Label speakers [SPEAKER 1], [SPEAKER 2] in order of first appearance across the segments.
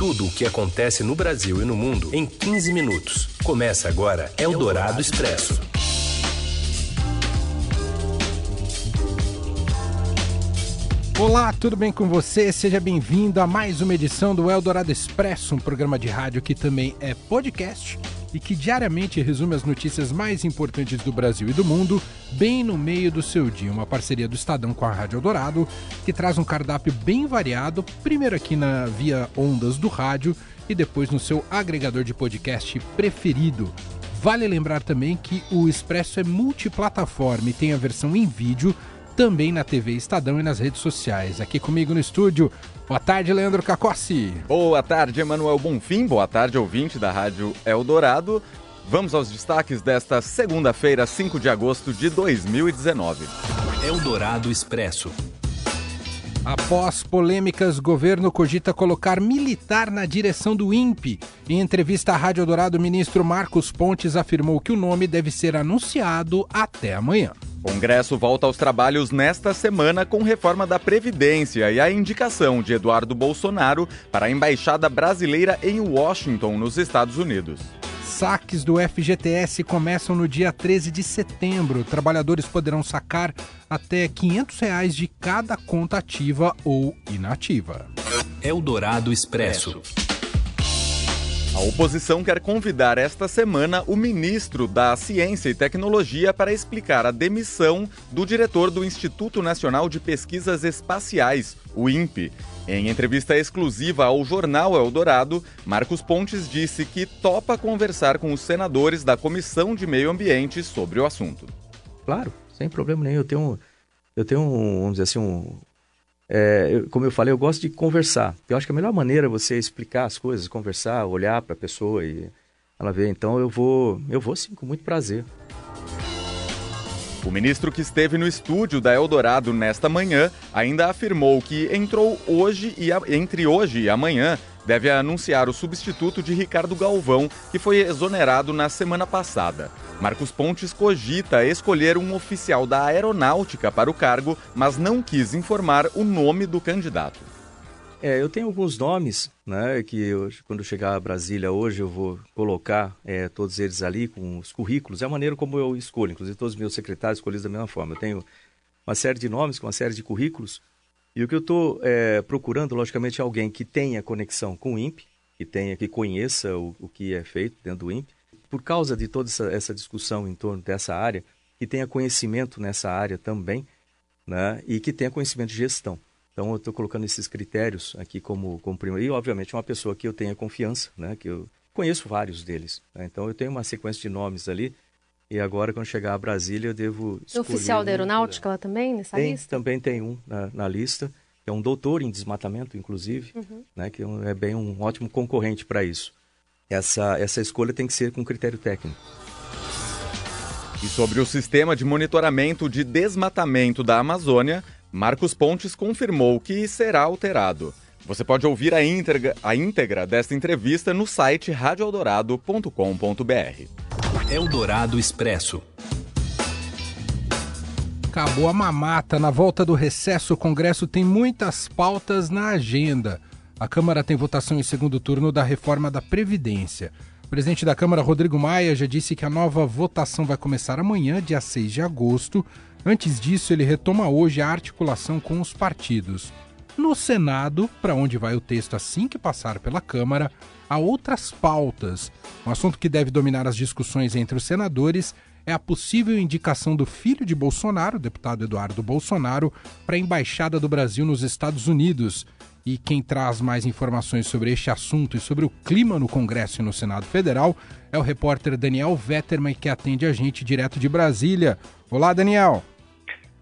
[SPEAKER 1] tudo o que acontece no Brasil e no mundo em 15 minutos. Começa agora Eldorado Expresso.
[SPEAKER 2] Olá, tudo bem com você? Seja bem-vindo a mais uma edição do Eldorado Expresso, um programa de rádio que também é podcast e que diariamente resume as notícias mais importantes do Brasil e do mundo, bem no meio do seu dia. Uma parceria do Estadão com a Rádio Eldorado, que traz um cardápio bem variado, primeiro aqui na via ondas do rádio e depois no seu agregador de podcast preferido. Vale lembrar também que o Expresso é multiplataforma e tem a versão em vídeo também na TV Estadão e nas redes sociais. Aqui comigo no estúdio, boa tarde, Leandro Cacossi.
[SPEAKER 3] Boa tarde, Emanuel Bonfim. Boa tarde, ouvinte da Rádio Eldorado. Vamos aos destaques desta segunda-feira, 5 de agosto de 2019.
[SPEAKER 1] Eldorado Expresso.
[SPEAKER 2] Após polêmicas, governo cogita colocar militar na direção do INPE. Em entrevista à Rádio Dourado, o ministro Marcos Pontes afirmou que o nome deve ser anunciado até amanhã.
[SPEAKER 3] Congresso volta aos trabalhos nesta semana com reforma da Previdência e a indicação de Eduardo Bolsonaro para a Embaixada Brasileira em Washington, nos Estados Unidos.
[SPEAKER 2] Saques do FGTS começam no dia 13 de setembro. Trabalhadores poderão sacar até 500 reais de cada conta ativa ou inativa.
[SPEAKER 1] Eldorado Expresso.
[SPEAKER 3] A oposição quer convidar esta semana o ministro da Ciência e Tecnologia para explicar a demissão do diretor do Instituto Nacional de Pesquisas Espaciais, o INPE. Em entrevista exclusiva ao jornal Eldorado, Marcos Pontes disse que topa conversar com os senadores da Comissão de Meio Ambiente sobre o assunto.
[SPEAKER 4] Claro, sem problema nenhum. Eu tenho, eu tenho vamos dizer assim, um, é, como eu falei, eu gosto de conversar. Eu acho que a melhor maneira é você explicar as coisas, conversar, olhar para a pessoa e ela ver. Então eu vou, eu vou sim, com muito prazer.
[SPEAKER 3] O ministro que esteve no estúdio da Eldorado nesta manhã ainda afirmou que entrou hoje e entre hoje e amanhã deve anunciar o substituto de Ricardo Galvão, que foi exonerado na semana passada. Marcos Pontes cogita escolher um oficial da aeronáutica para o cargo, mas não quis informar o nome do candidato.
[SPEAKER 4] É, eu tenho alguns nomes, né, que eu, quando chegar a Brasília hoje eu vou colocar é, todos eles ali com os currículos. É a maneira como eu escolho, inclusive todos os meus secretários escolhidos da mesma forma. Eu tenho uma série de nomes com uma série de currículos e o que eu estou é, procurando, logicamente, é alguém que tenha conexão com o INPE, que tenha, que conheça o, o que é feito dentro do INPE, por causa de toda essa, essa, discussão em torno dessa área, que tenha conhecimento nessa área também, né, e que tenha conhecimento de gestão. Então, eu estou colocando esses critérios aqui como, como primeiro. E, obviamente, uma pessoa que eu tenha confiança, né, que eu conheço vários deles. Né, então, eu tenho uma sequência de nomes ali e agora, quando chegar a Brasília, eu devo
[SPEAKER 5] oficial da aeronáutica lá também, nessa
[SPEAKER 4] tem,
[SPEAKER 5] lista?
[SPEAKER 4] Também tem um na, na, lista, é um doutor em desmatamento, inclusive, uhum. né, que é, é bem um ótimo concorrente para isso. Essa, essa escolha tem que ser com critério técnico.
[SPEAKER 3] E sobre o sistema de monitoramento de desmatamento da Amazônia, Marcos Pontes confirmou que será alterado. Você pode ouvir a íntegra, a íntegra desta entrevista no site radioeldorado.com.br.
[SPEAKER 1] Eldorado Expresso.
[SPEAKER 2] Acabou a mamata. Na volta do recesso, o Congresso tem muitas pautas na agenda. A Câmara tem votação em segundo turno da reforma da Previdência. O presidente da Câmara, Rodrigo Maia, já disse que a nova votação vai começar amanhã, dia 6 de agosto. Antes disso, ele retoma hoje a articulação com os partidos. No Senado, para onde vai o texto assim que passar pela Câmara, há outras pautas. Um assunto que deve dominar as discussões entre os senadores é a possível indicação do filho de Bolsonaro, deputado Eduardo Bolsonaro, para a Embaixada do Brasil nos Estados Unidos. E quem traz mais informações sobre este assunto e sobre o clima no Congresso e no Senado Federal é o repórter Daniel Vetterman, que atende a gente direto de Brasília. Olá, Daniel.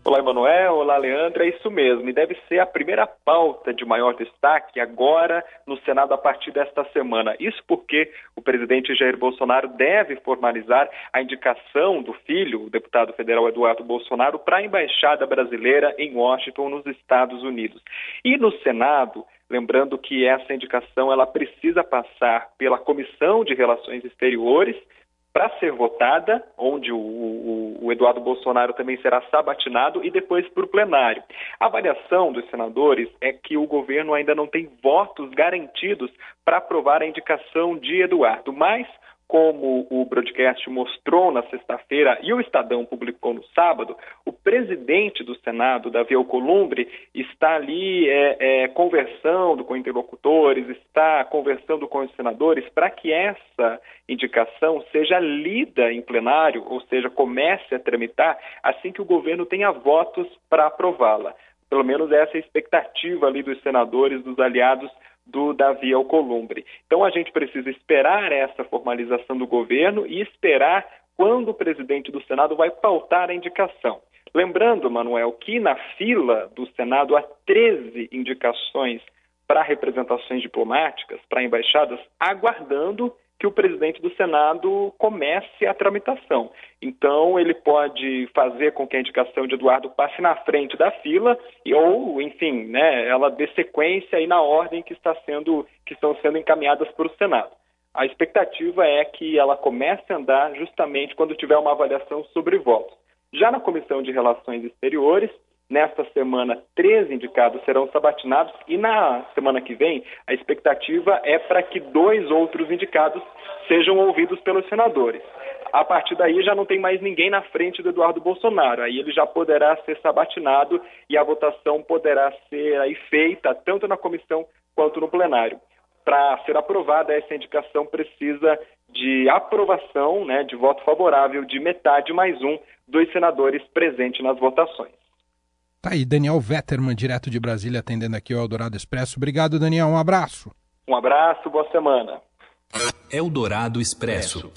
[SPEAKER 6] Olá, Emanuel. Olá, Leandro. É isso mesmo. E deve ser a primeira pauta de maior destaque agora no Senado a partir desta semana. Isso porque o presidente Jair Bolsonaro deve formalizar a indicação do filho, o deputado federal Eduardo Bolsonaro, para a embaixada brasileira em Washington, nos Estados Unidos. E no Senado, lembrando que essa indicação ela precisa passar pela Comissão de Relações Exteriores para ser votada, onde o, o, o, Eduardo Bolsonaro também será sabatinado, e depois para o plenário. A avaliação dos senadores é que o governo ainda não tem votos garantidos para aprovar a indicação de Eduardo, mas como o broadcast mostrou na sexta-feira e o Estadão publicou no sábado, o presidente do Senado, Davi Alcolumbre, está ali é, é, conversando com interlocutores, está conversando com os senadores para que essa indicação seja lida em plenário, ou seja, comece a tramitar assim que o governo tenha votos para aprová-la. Pelo menos essa é a expectativa ali dos senadores, dos aliados do Davi Alcolumbre. Então a gente precisa esperar essa formalização do governo e esperar quando o presidente do Senado vai pautar a indicação. Lembrando, Manuel, que na fila do Senado há 13 indicações para representações diplomáticas, para embaixadas, aguardando que o presidente do Senado comece a tramitação. Então, ele pode fazer com que a indicação de Eduardo passe na frente da fila ou, enfim, né, ela dê sequência aí na ordem que, está sendo, que estão sendo encaminhadas para o Senado. A expectativa é que ela comece a andar justamente quando tiver uma avaliação sobre votos. Já na Comissão de Relações Exteriores, Nesta semana, três indicados serão sabatinados e na semana que vem, a expectativa é para que dois outros indicados sejam ouvidos pelos senadores. A partir daí já não tem mais ninguém na frente do Eduardo Bolsonaro. Aí ele já poderá ser sabatinado e a votação poderá ser aí feita tanto na comissão quanto no plenário. Para ser aprovada essa indicação precisa de aprovação, né, de voto favorável de metade mais um dos senadores presentes nas votações.
[SPEAKER 2] Tá aí, Daniel Vetterman, direto de Brasília, atendendo aqui o Eldorado Expresso. Obrigado, Daniel. Um abraço.
[SPEAKER 6] Um abraço, boa semana.
[SPEAKER 1] Eldorado Expresso.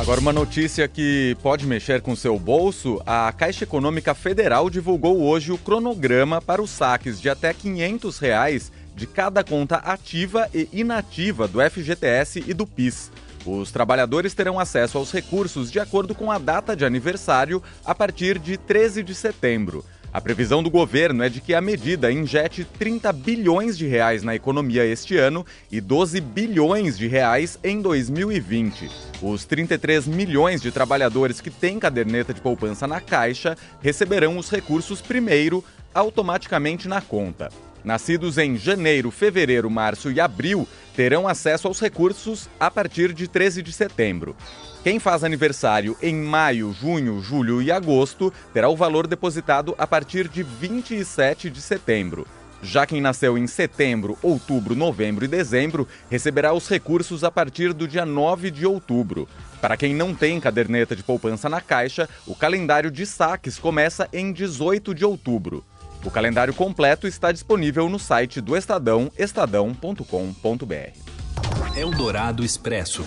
[SPEAKER 3] Agora, uma notícia que pode mexer com seu bolso: a Caixa Econômica Federal divulgou hoje o cronograma para os saques de até 500 reais de cada conta ativa e inativa do FGTS e do PIS. Os trabalhadores terão acesso aos recursos de acordo com a data de aniversário a partir de 13 de setembro. A previsão do governo é de que a medida injete 30 bilhões de reais na economia este ano e 12 bilhões de reais em 2020. Os 33 milhões de trabalhadores que têm caderneta de poupança na Caixa receberão os recursos primeiro automaticamente na conta. Nascidos em janeiro, fevereiro, março e abril terão acesso aos recursos a partir de 13 de setembro. Quem faz aniversário em maio, junho, julho e agosto terá o valor depositado a partir de 27 de setembro. Já quem nasceu em setembro, outubro, novembro e dezembro receberá os recursos a partir do dia 9 de outubro. Para quem não tem caderneta de poupança na Caixa, o calendário de saques começa em 18 de outubro. O calendário completo está disponível no site do Estadão, estadão.com.br.
[SPEAKER 1] Eldorado Expresso.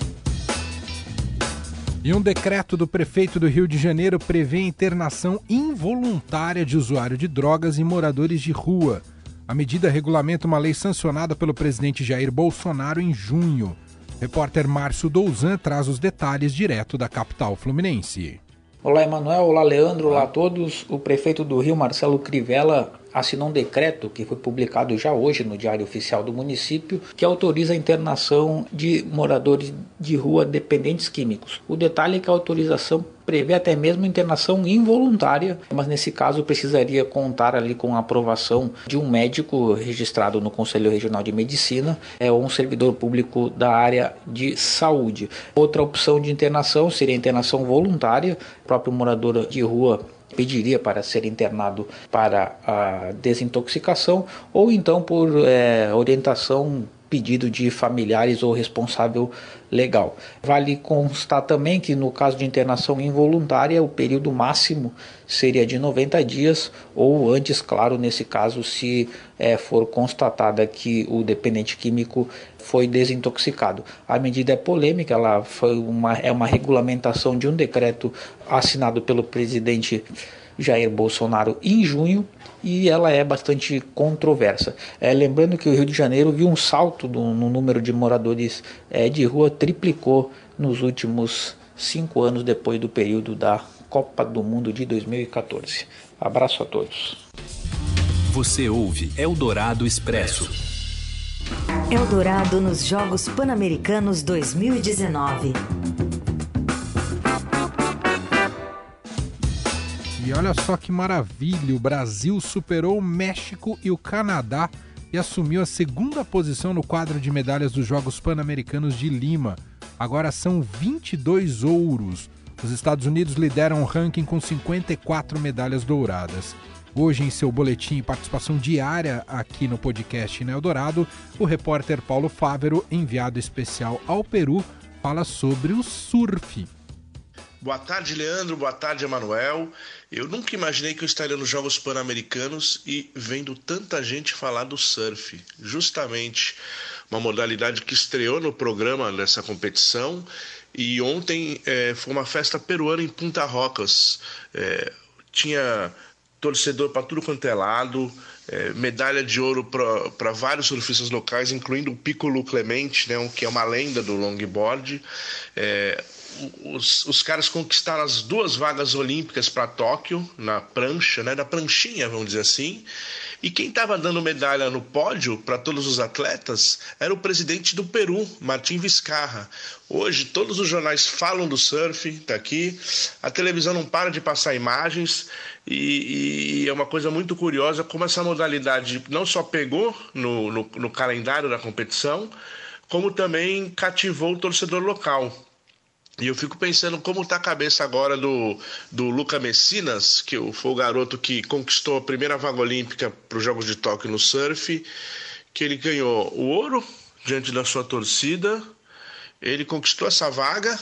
[SPEAKER 2] E um decreto do prefeito do Rio de Janeiro prevê internação involuntária de usuário de drogas e moradores de rua. A medida regulamenta uma lei sancionada pelo presidente Jair Bolsonaro em junho. Repórter Márcio Douzan traz os detalhes direto da capital fluminense.
[SPEAKER 7] Olá, Emanuel. Olá, Leandro. Olá a todos. O prefeito do Rio, Marcelo Crivella, assinou um decreto que foi publicado já hoje no Diário Oficial do município, que autoriza a internação de moradores de rua dependentes químicos. O detalhe é que a autorização prevê até mesmo internação involuntária, mas nesse caso precisaria contar ali com a aprovação de um médico registrado no Conselho Regional de Medicina é, ou um servidor público da área de saúde. Outra opção de internação seria a internação voluntária, o próprio morador de rua pediria para ser internado para a desintoxicação ou então por é, orientação pedido de familiares ou responsável legal. Vale constar também que no caso de internação involuntária, o período máximo seria de 90 dias, ou antes, claro, nesse caso, se é, for constatada que o dependente químico foi desintoxicado. A medida é polêmica, ela foi uma, é uma regulamentação de um decreto assinado pelo presidente Jair Bolsonaro em junho e ela é bastante controversa. É, lembrando que o Rio de Janeiro viu um salto do, no número de moradores é, de rua, triplicou nos últimos cinco anos depois do período da Copa do Mundo de 2014. Abraço a todos.
[SPEAKER 1] Você ouve Eldorado Expresso.
[SPEAKER 8] Eldorado nos Jogos Pan-Americanos 2019.
[SPEAKER 2] Olha só que maravilha, o Brasil superou o México e o Canadá e assumiu a segunda posição no quadro de medalhas dos Jogos Pan-Americanos de Lima. Agora são 22 ouros. Os Estados Unidos lideram o ranking com 54 medalhas douradas. Hoje, em seu boletim e participação diária aqui no podcast Neo Dourado, o repórter Paulo Fávero, enviado especial ao Peru, fala sobre o surf.
[SPEAKER 8] Boa tarde, Leandro. Boa tarde, Emanuel. Eu nunca imaginei que eu estaria nos Jogos Pan-Americanos e vendo tanta gente falar do surf. Justamente uma modalidade que estreou no programa dessa competição. E ontem é, foi uma festa peruana em Punta Rocas. É, tinha torcedor para tudo quanto é lado, é, medalha de ouro para vários surfistas locais, incluindo o Piccolo Clemente, né, que é uma lenda do longboard. É, os, os caras conquistaram as duas vagas olímpicas para Tóquio, na prancha, né, na pranchinha, vamos dizer assim. E quem estava dando medalha no pódio para todos os atletas era o presidente do Peru, Martim Vizcarra. Hoje todos os jornais falam do surf, tá aqui. A televisão não para de passar imagens e, e é uma coisa muito curiosa como essa modalidade não só pegou no, no, no calendário da competição, como também cativou o torcedor local. E eu fico pensando como está a cabeça agora do, do Luca Messinas, que foi o garoto que conquistou a primeira vaga olímpica para os Jogos de Tóquio no surf, que ele ganhou o ouro diante da sua torcida, ele conquistou essa vaga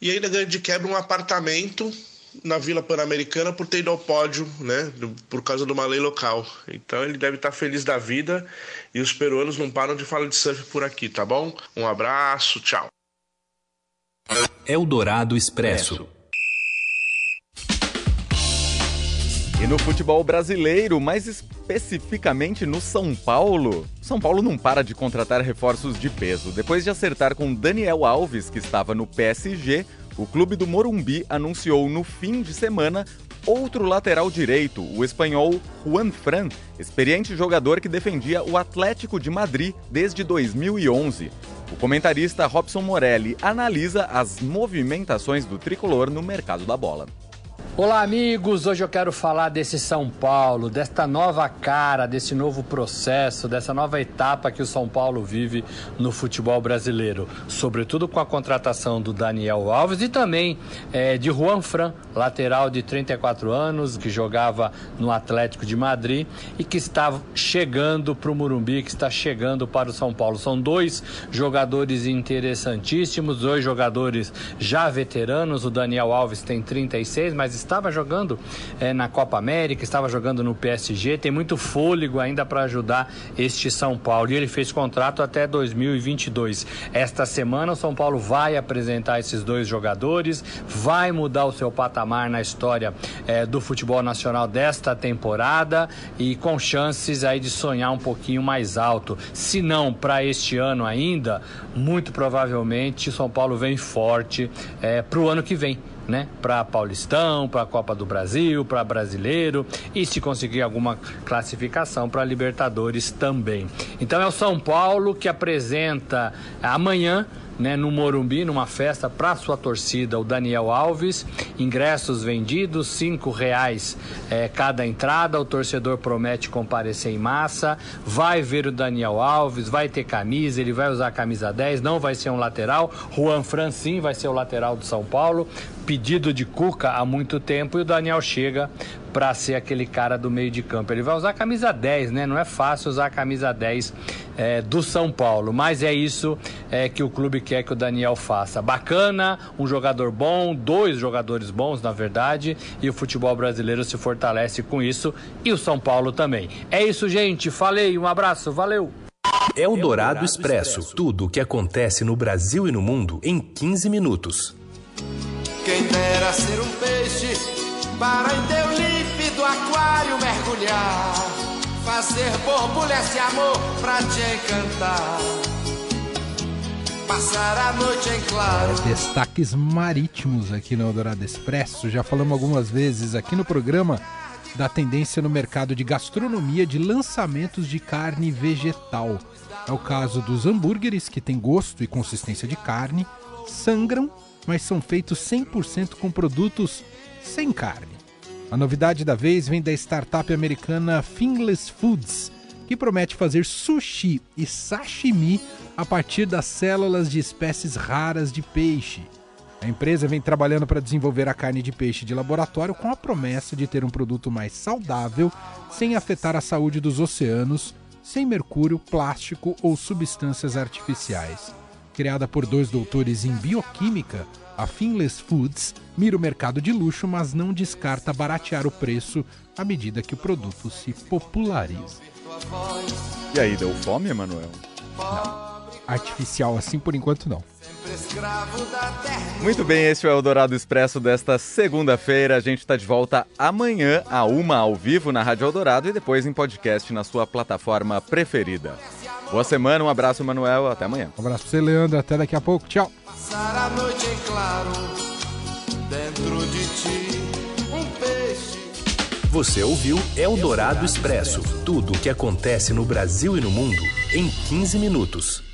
[SPEAKER 8] e ainda ganha de quebra um apartamento na Vila Pan-Americana por ter ido ao pódio, né, por causa de uma lei local. Então ele deve estar feliz da vida e os peruanos não param de falar de surf por aqui, tá bom? Um abraço, tchau.
[SPEAKER 1] Eldorado Expresso.
[SPEAKER 3] E no futebol brasileiro, mais especificamente no São Paulo, São Paulo não para de contratar reforços de peso. Depois de acertar com Daniel Alves, que estava no PSG, o clube do Morumbi anunciou no fim de semana outro lateral direito, o espanhol Juan Fran, experiente jogador que defendia o Atlético de Madrid desde 2011. O comentarista Robson Morelli analisa as movimentações do tricolor no mercado da bola.
[SPEAKER 9] Olá, amigos! Hoje eu quero falar desse São Paulo, desta nova cara, desse novo processo, dessa nova etapa que o São Paulo vive no futebol brasileiro. Sobretudo com a contratação do Daniel Alves e também é, de Juan Fran, lateral de 34 anos, que jogava no Atlético de Madrid e que está chegando para o Murumbi, que está chegando para o São Paulo. São dois jogadores interessantíssimos, dois jogadores já veteranos. O Daniel Alves tem 36, mas está estava jogando é, na Copa América, estava jogando no PSG, tem muito fôlego ainda para ajudar este São Paulo. E ele fez contrato até 2022. Esta semana o São Paulo vai apresentar esses dois jogadores, vai mudar o seu patamar na história é, do futebol nacional desta temporada e com chances aí de sonhar um pouquinho mais alto. Se não para este ano ainda, muito provavelmente São Paulo vem forte é, para o ano que vem né? Para Paulistão, para a Copa do Brasil, para Brasileiro e se conseguir alguma classificação para Libertadores também. Então é o São Paulo que apresenta amanhã né, no Morumbi, numa festa para sua torcida, o Daniel Alves. Ingressos vendidos, cinco reais é, cada entrada. O torcedor promete comparecer em massa. Vai ver o Daniel Alves, vai ter camisa, ele vai usar a camisa 10, não vai ser um lateral. Juan Francin vai ser o lateral do São Paulo. Pedido de Cuca há muito tempo e o Daniel chega para ser aquele cara do meio de campo. Ele vai usar a camisa 10, né? Não é fácil usar a camisa 10 é, do São Paulo, mas é isso é, que o clube quer que o Daniel faça. Bacana, um jogador bom, dois jogadores bons, na verdade, e o futebol brasileiro se fortalece com isso e o São Paulo também. É isso, gente. Falei, um abraço, valeu!
[SPEAKER 1] É o Dourado Expresso. Tudo o que acontece no Brasil e no mundo em 15 minutos.
[SPEAKER 10] Quem dera ser um peixe para em teu límpido aquário mergulhar, fazer borbulha esse amor pra te encantar. Passar a noite em claro.
[SPEAKER 2] Destaques marítimos aqui no Eldorado Expresso. Já falamos algumas vezes aqui no programa da tendência no mercado de gastronomia de lançamentos de carne vegetal. É o caso dos hambúrgueres, que têm gosto e consistência de carne, sangram mas são feitos 100% com produtos sem carne. A novidade da vez vem da startup americana Fingless Foods, que promete fazer sushi e sashimi a partir das células de espécies raras de peixe. A empresa vem trabalhando para desenvolver a carne de peixe de laboratório com a promessa de ter um produto mais saudável, sem afetar a saúde dos oceanos, sem mercúrio, plástico ou substâncias artificiais. Criada por dois doutores em bioquímica, a Finless Foods mira o mercado de luxo, mas não descarta baratear o preço à medida que o produto se populariza.
[SPEAKER 3] E aí, deu fome, Emanuel?
[SPEAKER 2] Artificial assim por enquanto não.
[SPEAKER 3] Muito bem, esse é o Eldorado Expresso desta segunda-feira. A gente está de volta amanhã, a uma ao vivo na Rádio Eldorado e depois em podcast na sua plataforma preferida. Boa semana, um abraço, Manuel, até amanhã.
[SPEAKER 2] Um abraço pra você, Leandro, até daqui a pouco, tchau.
[SPEAKER 10] Passar a noite em claro, dentro de ti, um peixe.
[SPEAKER 1] Você ouviu Eldorado Expresso tudo o que acontece no Brasil e no mundo em 15 minutos.